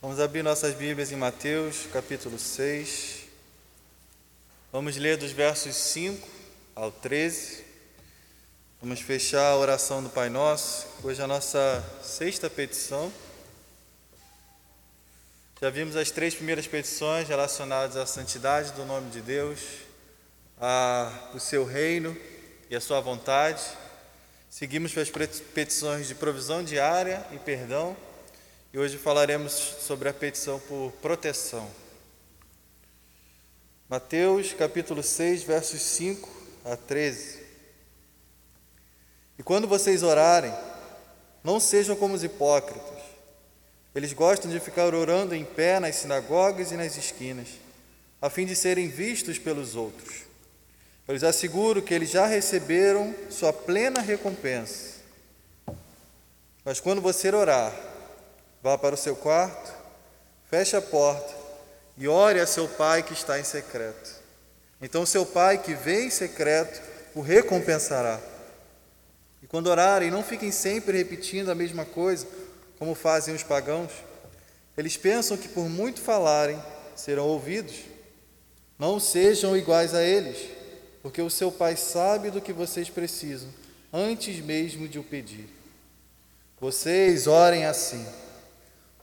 Vamos abrir nossas Bíblias em Mateus, capítulo 6. Vamos ler dos versos 5 ao 13. Vamos fechar a oração do Pai Nosso, hoje a nossa sexta petição. Já vimos as três primeiras petições relacionadas à santidade do nome de Deus, a, o seu reino e a sua vontade. Seguimos para as petições de provisão diária e perdão. E hoje falaremos sobre a petição por proteção. Mateus capítulo 6, versos 5 a 13. E quando vocês orarem, não sejam como os hipócritas. Eles gostam de ficar orando em pé nas sinagogas e nas esquinas, a fim de serem vistos pelos outros. Eu lhes asseguro que eles já receberam sua plena recompensa. Mas quando você orar, vá para o seu quarto, feche a porta e ore a seu pai que está em secreto. Então seu pai que vê em secreto o recompensará. E quando orarem, não fiquem sempre repetindo a mesma coisa, como fazem os pagãos. Eles pensam que por muito falarem serão ouvidos. Não sejam iguais a eles porque o seu Pai sabe do que vocês precisam, antes mesmo de o pedir. Vocês orem assim: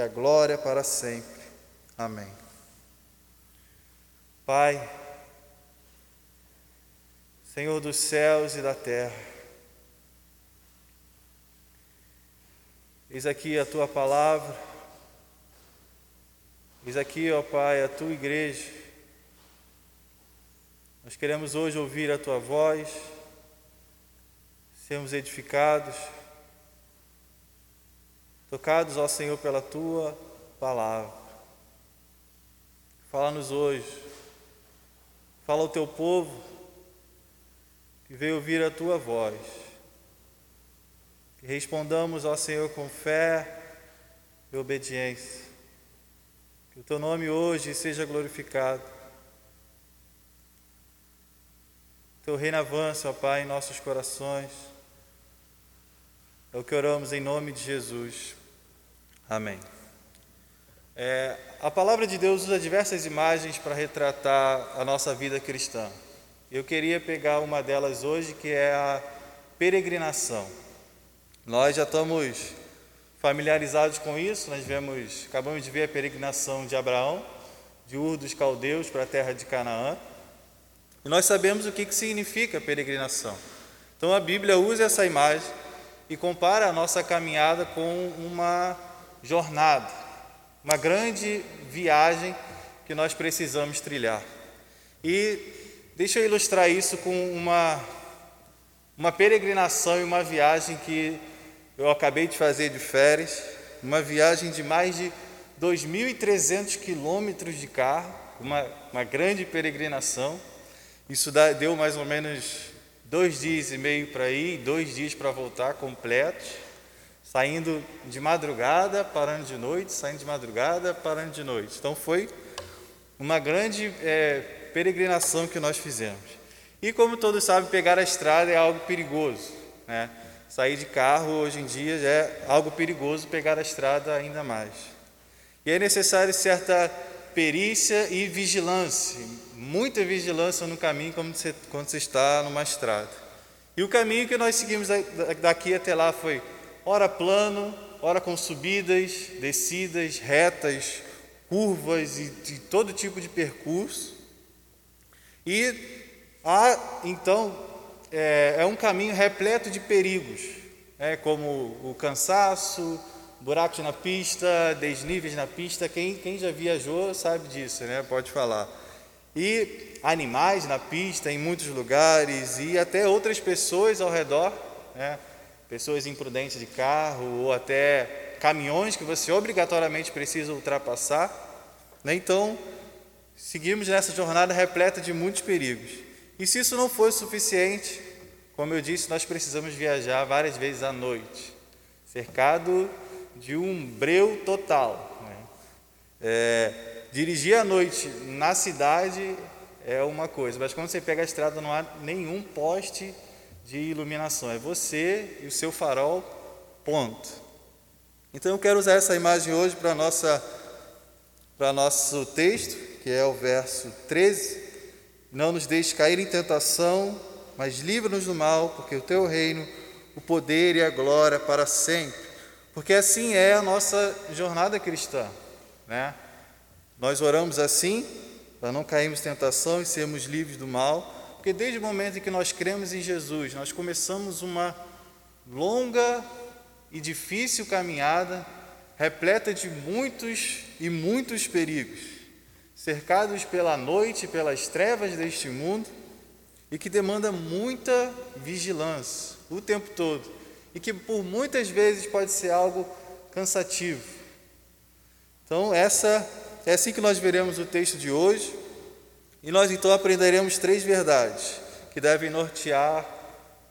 a glória para sempre. Amém. Pai, Senhor dos céus e da terra, eis aqui a tua palavra, eis aqui, ó Pai, a tua igreja, nós queremos hoje ouvir a tua voz, sermos edificados, tocados, ó Senhor, pela tua palavra. Fala-nos hoje, fala ao teu povo que veio ouvir a tua voz. Que respondamos ao Senhor com fé e obediência. Que o teu nome hoje seja glorificado Teu reino avança, ó Pai, em nossos corações. É o que oramos em nome de Jesus. Amém. É, a palavra de Deus usa diversas imagens para retratar a nossa vida cristã. Eu queria pegar uma delas hoje, que é a peregrinação. Nós já estamos familiarizados com isso, nós vemos, acabamos de ver a peregrinação de Abraão, de Ur dos Caldeus para a terra de Canaã. E nós sabemos o que, que significa peregrinação. Então a Bíblia usa essa imagem e compara a nossa caminhada com uma jornada, uma grande viagem que nós precisamos trilhar. E deixa eu ilustrar isso com uma, uma peregrinação e uma viagem que eu acabei de fazer de férias, uma viagem de mais de 2.300 quilômetros de carro, uma, uma grande peregrinação. Isso deu mais ou menos dois dias e meio para ir, dois dias para voltar completos, saindo de madrugada, parando de noite, saindo de madrugada, parando de noite. Então foi uma grande é, peregrinação que nós fizemos. E como todos sabem, pegar a estrada é algo perigoso. Né? Sair de carro hoje em dia é algo perigoso, pegar a estrada ainda mais. E é necessário certa perícia e vigilância, muita vigilância no caminho quando você, quando você está numa estrada. E o caminho que nós seguimos daqui até lá foi ora plano, ora com subidas, descidas, retas, curvas e de todo tipo de percurso. E há, então, é, é um caminho repleto de perigos, é, como o cansaço, buracos na pista, desníveis na pista. Quem, quem já viajou sabe disso, né? Pode falar. E animais na pista em muitos lugares e até outras pessoas ao redor, né? Pessoas imprudentes de carro ou até caminhões que você obrigatoriamente precisa ultrapassar. Né? Então, seguimos nessa jornada repleta de muitos perigos. E se isso não for suficiente, como eu disse, nós precisamos viajar várias vezes à noite, cercado de um breu total. Né? É, dirigir à noite na cidade é uma coisa, mas quando você pega a estrada não há nenhum poste de iluminação, é você e o seu farol, ponto. Então eu quero usar essa imagem hoje para nossa para nosso texto, que é o verso 13. Não nos deixe cair em tentação, mas livra-nos do mal, porque o teu reino, o poder e a glória para sempre. Porque assim é a nossa jornada cristã, né? Nós oramos assim para não cairmos em tentação e sermos livres do mal, porque desde o momento em que nós cremos em Jesus, nós começamos uma longa e difícil caminhada, repleta de muitos e muitos perigos, cercados pela noite, pelas trevas deste mundo, e que demanda muita vigilância o tempo todo e que por muitas vezes pode ser algo cansativo. Então, essa é assim que nós veremos o texto de hoje, e nós então aprenderemos três verdades que devem nortear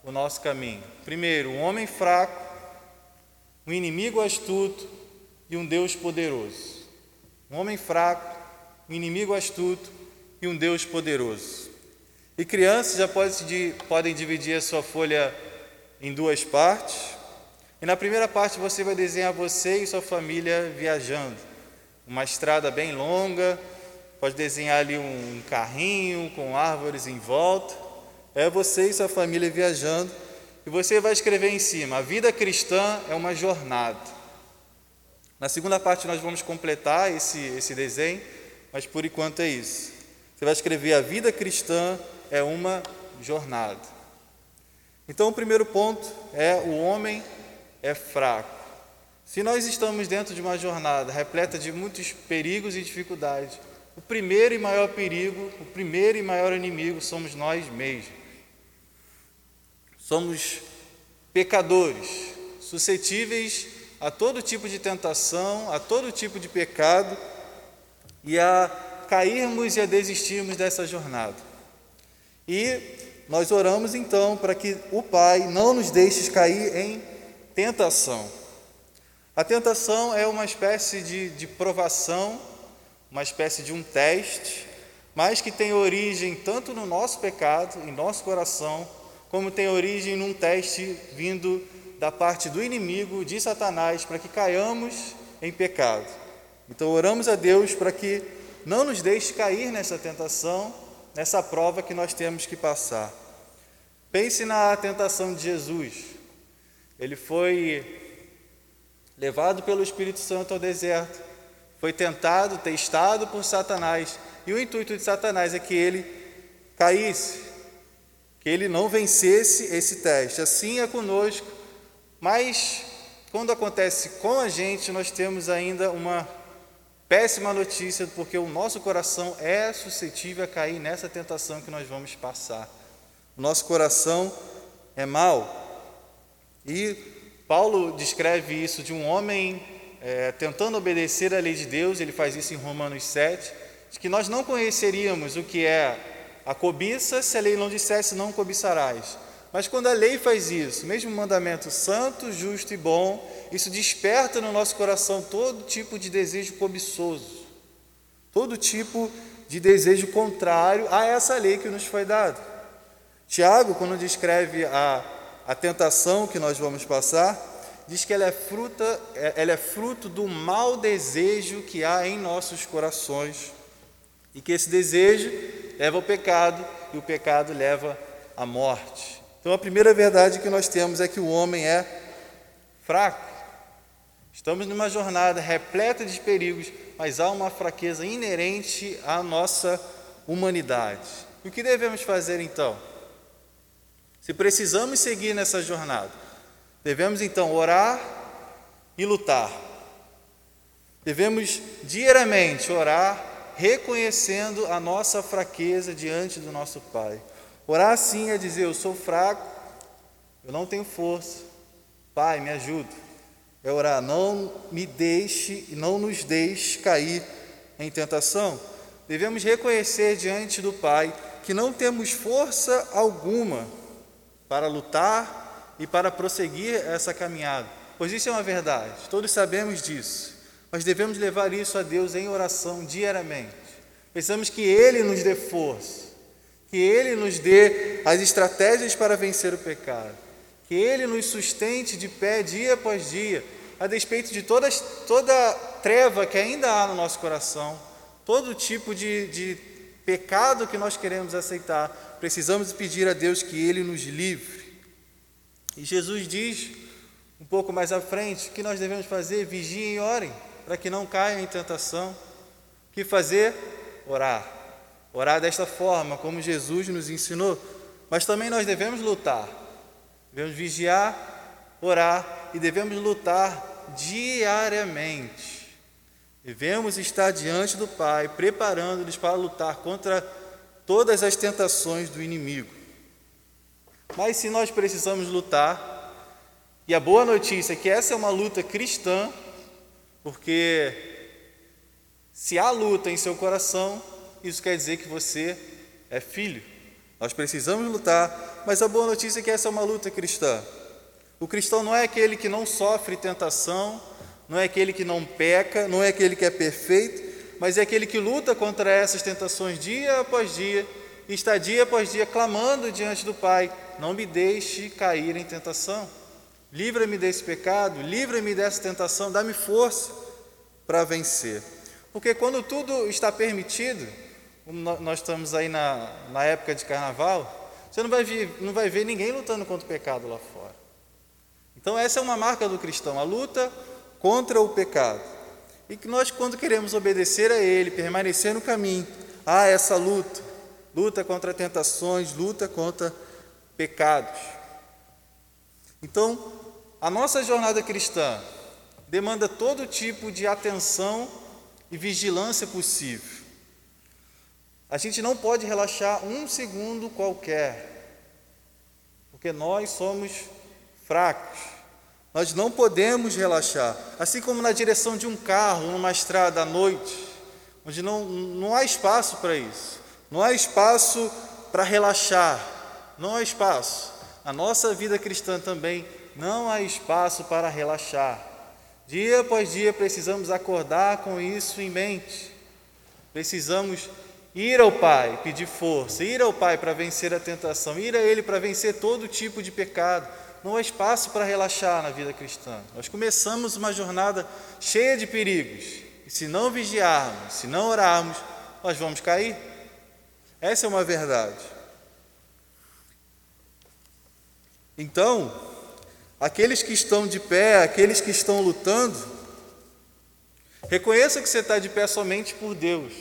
o nosso caminho. Primeiro, um homem fraco, um inimigo astuto e um Deus poderoso. Um homem fraco, um inimigo astuto e um Deus poderoso. E crianças já podem dividir a sua folha em duas partes. E na primeira parte você vai desenhar você e sua família viajando. Uma estrada bem longa, pode desenhar ali um carrinho com árvores em volta. É você e sua família viajando. E você vai escrever em cima: a vida cristã é uma jornada. Na segunda parte nós vamos completar esse, esse desenho, mas por enquanto é isso. Você vai escrever: a vida cristã é uma jornada. Então, o primeiro ponto é o homem é fraco. Se nós estamos dentro de uma jornada repleta de muitos perigos e dificuldades, o primeiro e maior perigo, o primeiro e maior inimigo somos nós mesmos. Somos pecadores, suscetíveis a todo tipo de tentação, a todo tipo de pecado e a cairmos e a desistirmos dessa jornada. E nós oramos então para que o Pai não nos deixe cair em tentação. A tentação é uma espécie de, de provação, uma espécie de um teste, mas que tem origem tanto no nosso pecado, em nosso coração, como tem origem num teste vindo da parte do inimigo, de Satanás, para que caiamos em pecado. Então oramos a Deus para que não nos deixe cair nessa tentação nessa prova que nós temos que passar. Pense na tentação de Jesus. Ele foi levado pelo Espírito Santo ao deserto, foi tentado, testado por Satanás, e o intuito de Satanás é que ele caísse, que ele não vencesse esse teste. Assim é conosco, mas quando acontece com a gente, nós temos ainda uma Péssima notícia, porque o nosso coração é suscetível a cair nessa tentação que nós vamos passar. O nosso coração é mau. E Paulo descreve isso de um homem é, tentando obedecer à lei de Deus, ele faz isso em Romanos 7, de que nós não conheceríamos o que é a cobiça se a lei não dissesse não cobiçarás. Mas quando a lei faz isso, mesmo um mandamento santo, justo e bom, isso desperta no nosso coração todo tipo de desejo cobiçoso, todo tipo de desejo contrário a essa lei que nos foi dada. Tiago, quando descreve a, a tentação que nós vamos passar, diz que ela é, fruta, é, ela é fruto do mau desejo que há em nossos corações e que esse desejo leva ao pecado e o pecado leva à morte. Então, a primeira verdade que nós temos é que o homem é fraco. Estamos numa jornada repleta de perigos, mas há uma fraqueza inerente à nossa humanidade. E o que devemos fazer então? Se precisamos seguir nessa jornada, devemos então orar e lutar. Devemos diariamente orar, reconhecendo a nossa fraqueza diante do nosso Pai. Orar assim é dizer: Eu sou fraco, eu não tenho força, Pai, me ajuda. é orar: não me deixe não nos deixe cair em tentação. Devemos reconhecer diante do Pai que não temos força alguma para lutar e para prosseguir essa caminhada, pois isso é uma verdade, todos sabemos disso, mas devemos levar isso a Deus em oração diariamente. Pensamos que Ele nos dê força, que Ele nos dê as estratégias para vencer o pecado, que Ele nos sustente de pé dia após dia, a despeito de todas, toda treva que ainda há no nosso coração, todo tipo de, de pecado que nós queremos aceitar, precisamos pedir a Deus que Ele nos livre. E Jesus diz, um pouco mais à frente, que nós devemos fazer, vigiem e orem, para que não caiam em tentação. O que fazer? Orar. Orar desta forma, como Jesus nos ensinou. Mas também nós devemos lutar. Devemos vigiar, orar e devemos lutar diariamente. Devemos estar diante do Pai, preparando-nos para lutar contra todas as tentações do inimigo. Mas se nós precisamos lutar, e a boa notícia é que essa é uma luta cristã, porque se há luta em seu coração, isso quer dizer que você é filho. Nós precisamos lutar, mas a boa notícia é que essa é uma luta cristã. O cristão não é aquele que não sofre tentação, não é aquele que não peca, não é aquele que é perfeito, mas é aquele que luta contra essas tentações dia após dia e está dia após dia clamando diante do Pai: não me deixe cair em tentação. Livra-me desse pecado, livra-me dessa tentação, dá-me força para vencer. Porque quando tudo está permitido, nós estamos aí na, na época de carnaval, você não vai, ver, não vai ver ninguém lutando contra o pecado lá fora. Então, essa é uma marca do cristão, a luta contra o pecado. E que nós, quando queremos obedecer a Ele, permanecer no caminho, há essa luta luta contra tentações, luta contra pecados. Então, a nossa jornada cristã demanda todo tipo de atenção e vigilância possível. A gente não pode relaxar um segundo qualquer, porque nós somos fracos. Nós não podemos relaxar. Assim como na direção de um carro, numa estrada à noite, onde não, não há espaço para isso, não há espaço para relaxar, não há espaço. A nossa vida cristã também não há espaço para relaxar. Dia após dia precisamos acordar com isso em mente. Precisamos ir ao Pai, pedir força, ir ao Pai para vencer a tentação, ir a Ele para vencer todo tipo de pecado. Não há espaço para relaxar na vida cristã. Nós começamos uma jornada cheia de perigos. E se não vigiarmos, se não orarmos, nós vamos cair. Essa é uma verdade. Então, aqueles que estão de pé, aqueles que estão lutando, reconheça que você está de pé somente por Deus.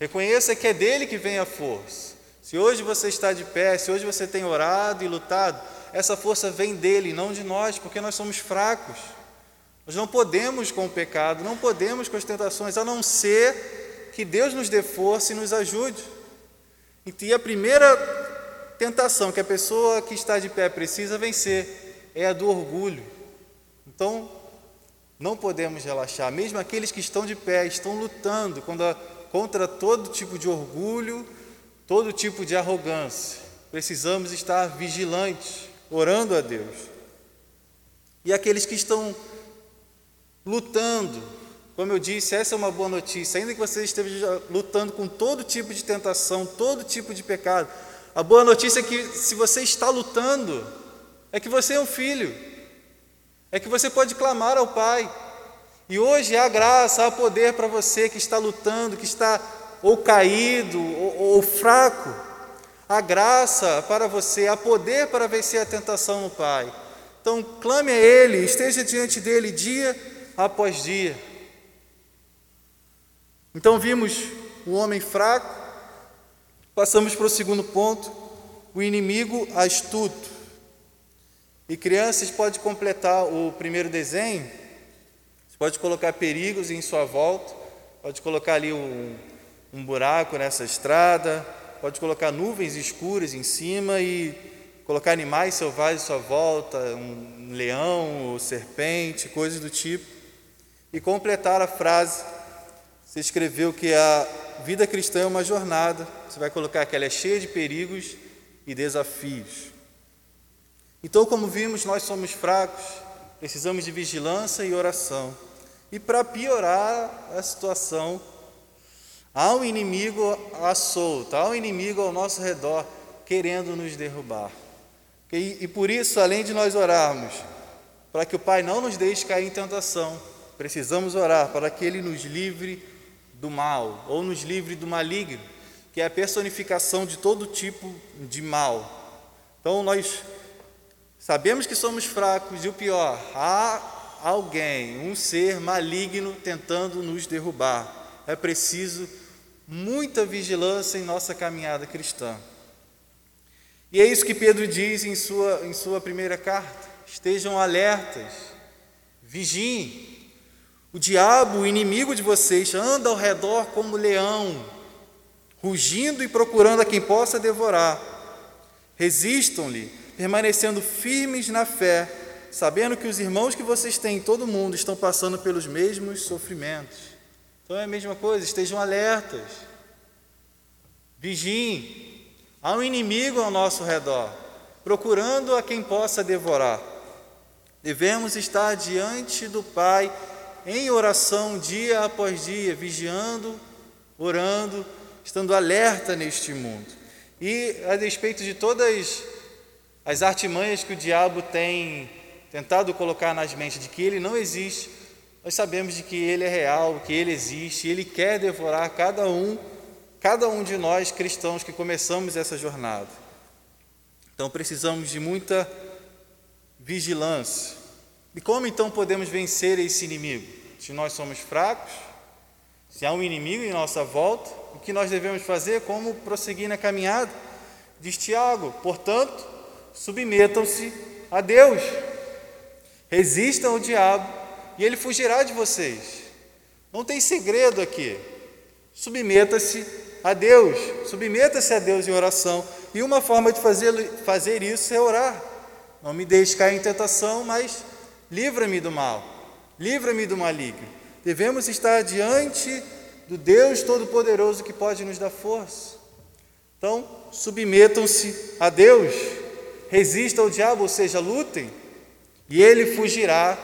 Reconheça que é dele que vem a força. Se hoje você está de pé, se hoje você tem orado e lutado, essa força vem dele, não de nós, porque nós somos fracos. Nós não podemos com o pecado, não podemos com as tentações, a não ser que Deus nos dê força e nos ajude. E a primeira tentação que a pessoa que está de pé precisa vencer é a do orgulho. Então, não podemos relaxar, mesmo aqueles que estão de pé estão lutando contra todo tipo de orgulho, todo tipo de arrogância. Precisamos estar vigilantes, orando a Deus. E aqueles que estão lutando, como eu disse, essa é uma boa notícia, ainda que você esteja lutando com todo tipo de tentação, todo tipo de pecado, a boa notícia é que se você está lutando, é que você é um filho, é que você pode clamar ao Pai. E hoje há graça, há poder para você que está lutando, que está ou caído ou, ou fraco. Há graça para você, há poder para vencer a tentação no Pai. Então clame a Ele, esteja diante dele dia após dia. Então vimos um homem fraco, Passamos para o segundo ponto, o inimigo astuto. E crianças pode completar o primeiro desenho, você pode colocar perigos em sua volta, pode colocar ali um, um buraco nessa estrada, pode colocar nuvens escuras em cima e colocar animais selvagens à sua volta, um leão ou serpente, coisas do tipo, e completar a frase. Você escreveu que a vida cristã é uma jornada, você vai colocar que ela é cheia de perigos e desafios. Então, como vimos, nós somos fracos, precisamos de vigilância e oração. E para piorar a situação, há um inimigo à solta, há um inimigo ao nosso redor querendo nos derrubar. E, e por isso, além de nós orarmos, para que o Pai não nos deixe cair em tentação, precisamos orar para que Ele nos livre do mal, ou nos livre do maligno, que é a personificação de todo tipo de mal. Então, nós sabemos que somos fracos, e o pior, há alguém, um ser maligno tentando nos derrubar. É preciso muita vigilância em nossa caminhada cristã. E é isso que Pedro diz em sua, em sua primeira carta: estejam alertas, vigiem. O diabo, o inimigo de vocês, anda ao redor como leão, rugindo e procurando a quem possa devorar. Resistam-lhe, permanecendo firmes na fé, sabendo que os irmãos que vocês têm em todo o mundo estão passando pelos mesmos sofrimentos. Então é a mesma coisa, estejam alertas, vigiem, Há um inimigo ao nosso redor, procurando a quem possa devorar. Devemos estar diante do Pai em oração dia após dia, vigiando, orando, estando alerta neste mundo. E a despeito de todas as artimanhas que o diabo tem tentado colocar nas mentes de que ele não existe, nós sabemos de que ele é real, que ele existe, ele quer devorar cada um cada um de nós cristãos que começamos essa jornada. Então precisamos de muita vigilância. E como então podemos vencer esse inimigo? Se nós somos fracos, se há um inimigo em nossa volta, o que nós devemos fazer? Como prosseguir na caminhada? Diz Tiago, portanto, submetam-se a Deus, resistam ao diabo e ele fugirá de vocês. Não tem segredo aqui. Submeta-se a Deus, submeta-se a Deus em oração. E uma forma de fazer, fazer isso é orar. Não me deixe cair em tentação, mas livra-me do mal, livra-me do maligno. Devemos estar diante do Deus Todo-Poderoso que pode nos dar força. Então, submetam-se a Deus, resistam ao diabo, ou seja, lutem, e ele fugirá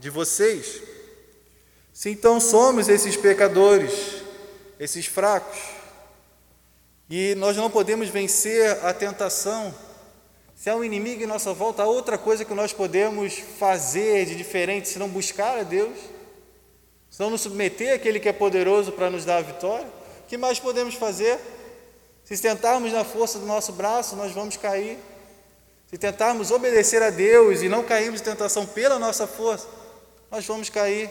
de vocês. Se então somos esses pecadores, esses fracos, e nós não podemos vencer a tentação. Se há um inimigo em nossa volta, há outra coisa que nós podemos fazer de diferente se não buscar a Deus, se não nos submeter àquele que é poderoso para nos dar a vitória. O que mais podemos fazer? Se tentarmos na força do nosso braço, nós vamos cair. Se tentarmos obedecer a Deus e não cairmos em tentação pela nossa força, nós vamos cair.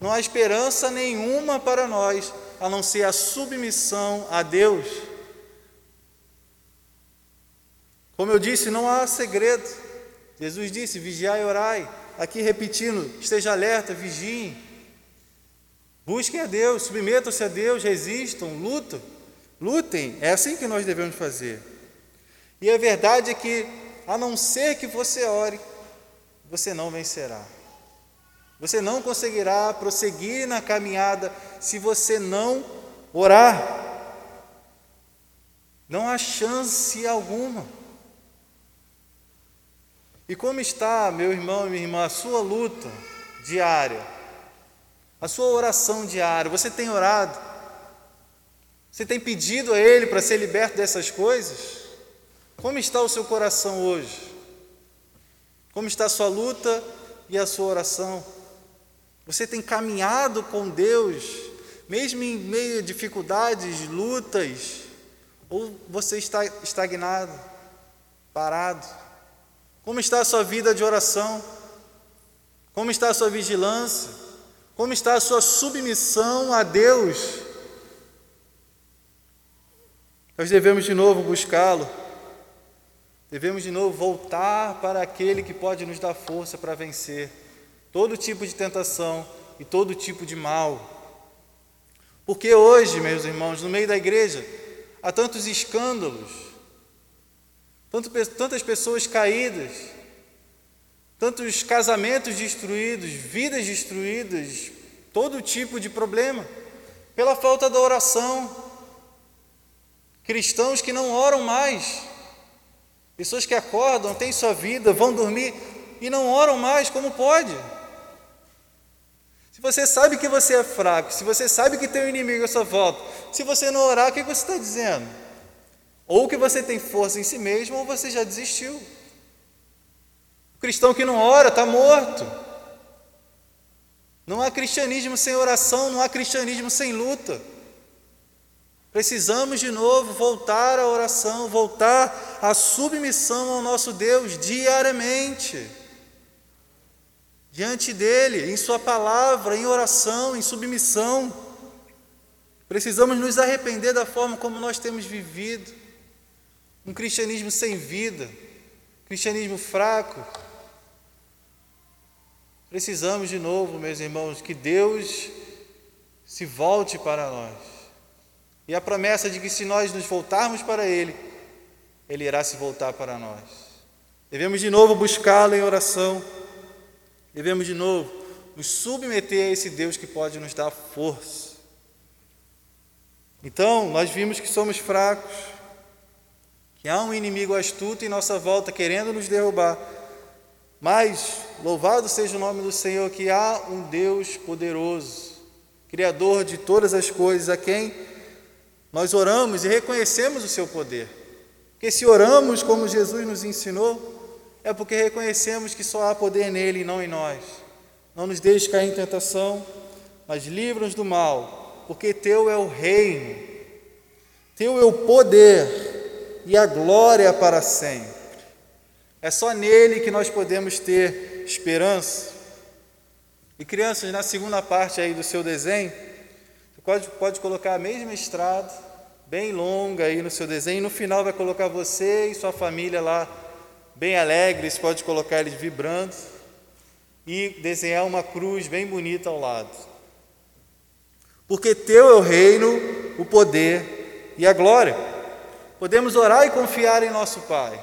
Não há esperança nenhuma para nós, a não ser a submissão a Deus. Como eu disse, não há segredo. Jesus disse: vigiai e orai. Aqui repetindo, esteja alerta, vigiem. Busquem a Deus, submetam-se a Deus, resistam, lutam. Lutem, é assim que nós devemos fazer. E a verdade é que, a não ser que você ore, você não vencerá. Você não conseguirá prosseguir na caminhada se você não orar. Não há chance alguma. E como está, meu irmão e minha irmã, a sua luta diária, a sua oração diária? Você tem orado? Você tem pedido a Ele para ser liberto dessas coisas? Como está o seu coração hoje? Como está a sua luta e a sua oração? Você tem caminhado com Deus, mesmo em meio a dificuldades, lutas, ou você está estagnado, parado? Como está a sua vida de oração? Como está a sua vigilância? Como está a sua submissão a Deus? Nós devemos de novo buscá-lo. Devemos de novo voltar para aquele que pode nos dar força para vencer todo tipo de tentação e todo tipo de mal. Porque hoje, meus irmãos, no meio da igreja, há tantos escândalos, tantas pessoas caídas, tantos casamentos destruídos, vidas destruídas, todo tipo de problema, pela falta da oração. Cristãos que não oram mais, pessoas que acordam, têm sua vida, vão dormir e não oram mais, como pode? Você sabe que você é fraco, se você sabe que tem um inimigo à sua volta, se você não orar, o que você está dizendo? Ou que você tem força em si mesmo, ou você já desistiu. O cristão que não ora está morto. Não há cristianismo sem oração, não há cristianismo sem luta. Precisamos de novo voltar à oração, voltar à submissão ao nosso Deus diariamente. Diante dele, em Sua palavra, em oração, em submissão. Precisamos nos arrepender da forma como nós temos vivido. Um cristianismo sem vida, cristianismo fraco. Precisamos de novo, meus irmãos, que Deus se volte para nós. E a promessa de que se nós nos voltarmos para Ele, Ele irá se voltar para nós. Devemos de novo buscá-lo em oração. Devemos de novo nos submeter a esse Deus que pode nos dar força. Então, nós vimos que somos fracos, que há um inimigo astuto em nossa volta querendo nos derrubar. Mas, louvado seja o nome do Senhor, que há um Deus poderoso, Criador de todas as coisas, a quem nós oramos e reconhecemos o seu poder. Porque se oramos como Jesus nos ensinou, é porque reconhecemos que só há poder nele e não em nós. Não nos deixe cair em tentação, mas livra-nos do mal, porque teu é o reino, teu é o poder e a glória para sempre. É só nele que nós podemos ter esperança. E crianças, na segunda parte aí do seu desenho, Pode, pode colocar a mesma estrada, bem longa aí no seu desenho, e no final vai colocar você e sua família lá, bem alegres, pode colocar eles vibrando, e desenhar uma cruz bem bonita ao lado. Porque teu é o reino, o poder e a glória. Podemos orar e confiar em nosso Pai.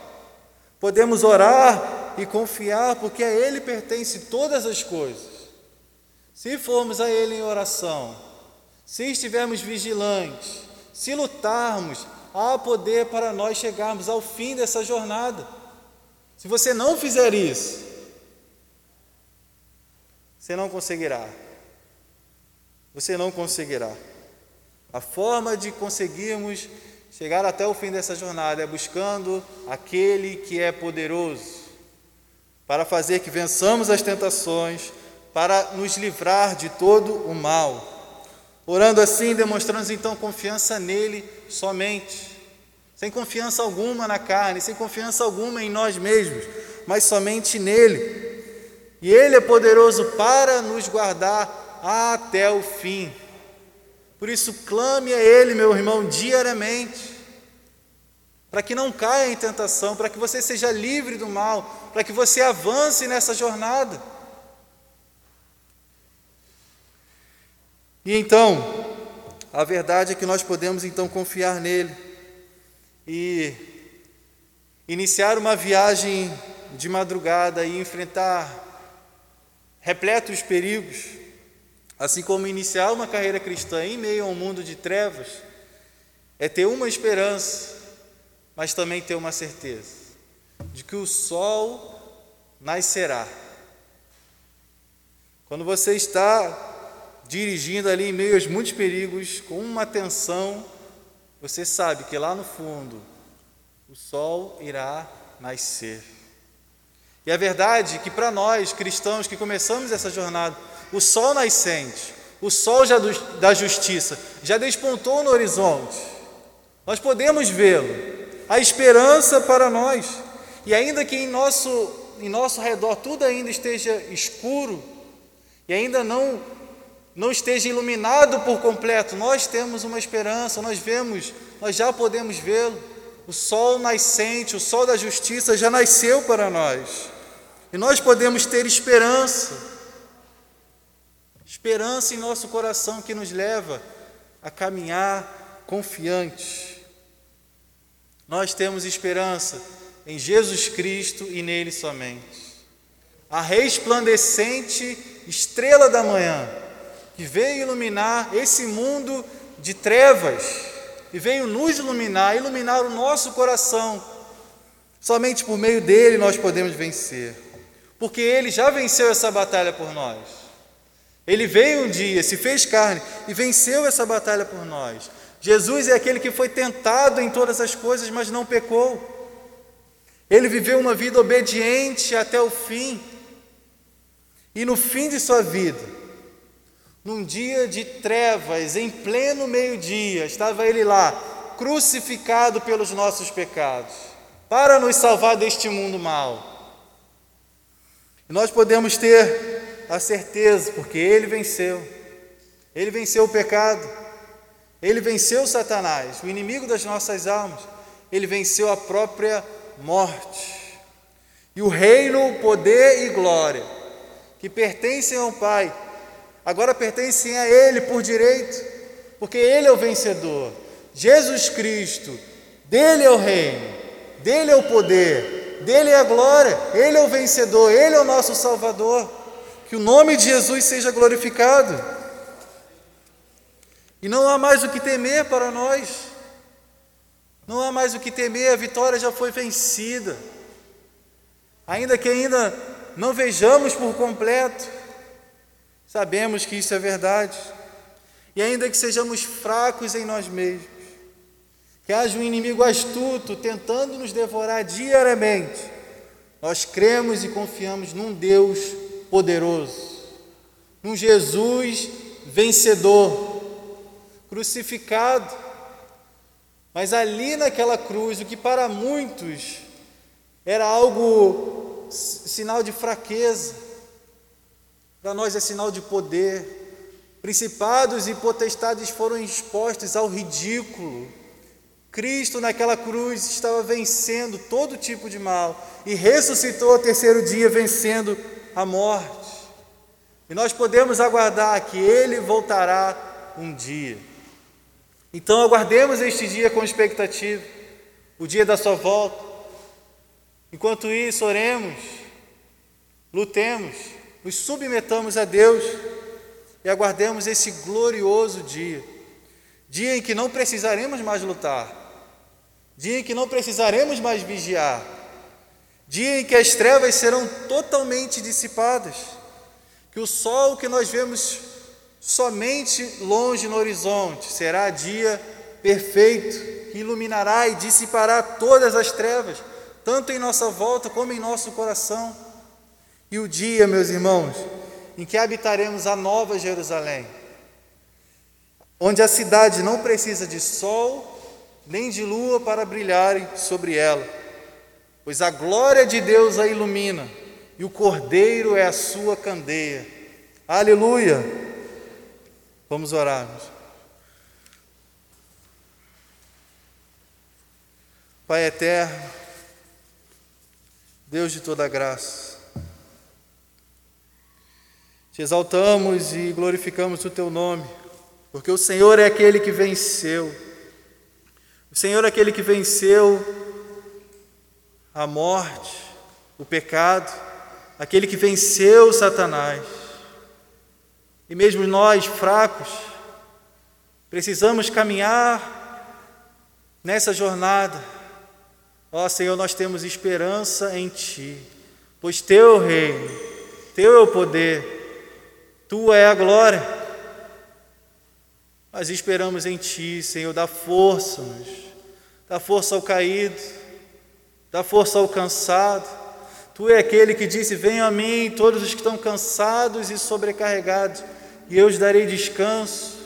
Podemos orar e confiar, porque a Ele pertence todas as coisas. Se formos a Ele em oração, se estivermos vigilantes, se lutarmos, há poder para nós chegarmos ao fim dessa jornada. Se você não fizer isso, você não conseguirá. Você não conseguirá. A forma de conseguirmos chegar até o fim dessa jornada é buscando aquele que é poderoso para fazer que vençamos as tentações, para nos livrar de todo o mal. Orando assim, demonstramos então confiança nele somente, sem confiança alguma na carne, sem confiança alguma em nós mesmos, mas somente nele. E ele é poderoso para nos guardar até o fim. Por isso, clame a ele, meu irmão, diariamente, para que não caia em tentação, para que você seja livre do mal, para que você avance nessa jornada. E então, a verdade é que nós podemos então confiar nele e iniciar uma viagem de madrugada e enfrentar repletos perigos, assim como iniciar uma carreira cristã em meio a um mundo de trevas, é ter uma esperança, mas também ter uma certeza de que o sol nascerá. Quando você está dirigindo ali em meio aos muitos perigos, com uma atenção, você sabe que lá no fundo o sol irá nascer. E a verdade é que para nós cristãos que começamos essa jornada, o sol nascente, o sol da justiça, já despontou no horizonte. Nós podemos vê-lo, a esperança para nós. E ainda que em nosso, em nosso redor tudo ainda esteja escuro, e ainda não não esteja iluminado por completo, nós temos uma esperança, nós vemos, nós já podemos vê-lo. O sol nascente, o sol da justiça já nasceu para nós. E nós podemos ter esperança. Esperança em nosso coração que nos leva a caminhar confiante. Nós temos esperança em Jesus Cristo e nele somente. A resplandecente estrela da manhã que veio iluminar esse mundo de trevas e veio nos iluminar, iluminar o nosso coração. Somente por meio dele nós podemos vencer, porque ele já venceu essa batalha por nós. Ele veio um dia, se fez carne e venceu essa batalha por nós. Jesus é aquele que foi tentado em todas as coisas, mas não pecou. Ele viveu uma vida obediente até o fim. E no fim de sua vida, num dia de trevas, em pleno meio-dia, estava ele lá, crucificado pelos nossos pecados, para nos salvar deste mundo mau. E nós podemos ter a certeza, porque ele venceu. Ele venceu o pecado. Ele venceu Satanás, o inimigo das nossas almas. Ele venceu a própria morte. E o reino, poder e glória que pertencem ao Pai, agora pertencem a Ele por direito, porque Ele é o vencedor. Jesus Cristo, dele é o reino, dele é o poder, dele é a glória, Ele é o vencedor, Ele é o nosso Salvador. Que o nome de Jesus seja glorificado. E não há mais o que temer para nós. Não há mais o que temer, a vitória já foi vencida. Ainda que ainda não vejamos por completo, sabemos que isso é verdade. E ainda que sejamos fracos em nós mesmos, que haja um inimigo astuto tentando nos devorar diariamente, nós cremos e confiamos num Deus poderoso, num Jesus vencedor crucificado. Mas ali naquela cruz, o que para muitos era algo sinal de fraqueza, para nós é sinal de poder. Principados e potestades foram expostos ao ridículo. Cristo naquela cruz estava vencendo todo tipo de mal e ressuscitou ao terceiro dia, vencendo a morte. E nós podemos aguardar que Ele voltará um dia. Então aguardemos este dia com expectativa, o dia da sua volta. Enquanto isso, oremos, lutemos, nos submetamos a Deus e aguardemos esse glorioso dia. Dia em que não precisaremos mais lutar, dia em que não precisaremos mais vigiar, dia em que as trevas serão totalmente dissipadas, que o sol que nós vemos Somente longe no horizonte será dia perfeito que iluminará e dissipará todas as trevas, tanto em nossa volta como em nosso coração. E o dia, meus irmãos, em que habitaremos a nova Jerusalém, onde a cidade não precisa de sol nem de lua para brilharem sobre ela, pois a glória de Deus a ilumina e o Cordeiro é a sua candeia. Aleluia! Vamos orar. Pai eterno, Deus de toda graça, te exaltamos e glorificamos o teu nome, porque o Senhor é aquele que venceu, o Senhor é aquele que venceu a morte, o pecado, aquele que venceu Satanás. E mesmo nós, fracos, precisamos caminhar nessa jornada. Ó Senhor, nós temos esperança em Ti, pois Teu reino, Teu é o poder, Tua é a glória. Nós esperamos em Ti, Senhor, dá força-nos, dá força ao caído, dá força ao cansado. Tu é aquele que disse: Venham a mim todos os que estão cansados e sobrecarregados e eu os darei descanso.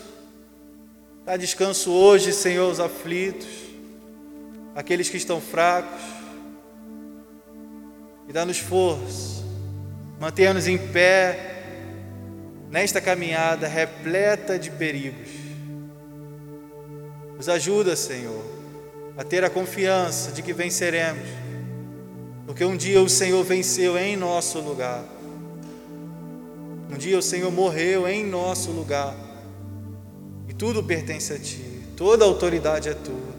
Dá descanso hoje, Senhor, aos aflitos, aqueles que estão fracos, e dá-nos força, mantenha-nos em pé nesta caminhada repleta de perigos. Nos ajuda, Senhor, a ter a confiança de que venceremos, porque um dia o Senhor venceu em nosso lugar. Um dia o Senhor morreu em nosso lugar. E tudo pertence a Ti. Toda a autoridade é Tua.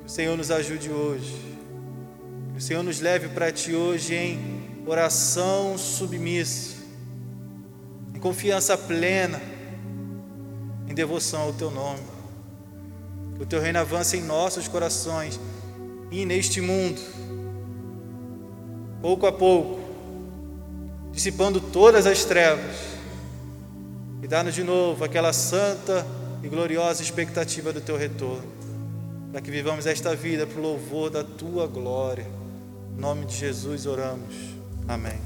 Que o Senhor nos ajude hoje O Senhor nos leve para Ti hoje em oração submissa, em confiança plena, em devoção ao Teu nome. Que o Teu reino avance em nossos corações e neste mundo, pouco a pouco, dissipando todas as trevas e dá-nos de novo aquela santa e gloriosa expectativa do Teu retorno, para que vivamos esta vida para o louvor da Tua glória. Em nome de Jesus oramos. Amém.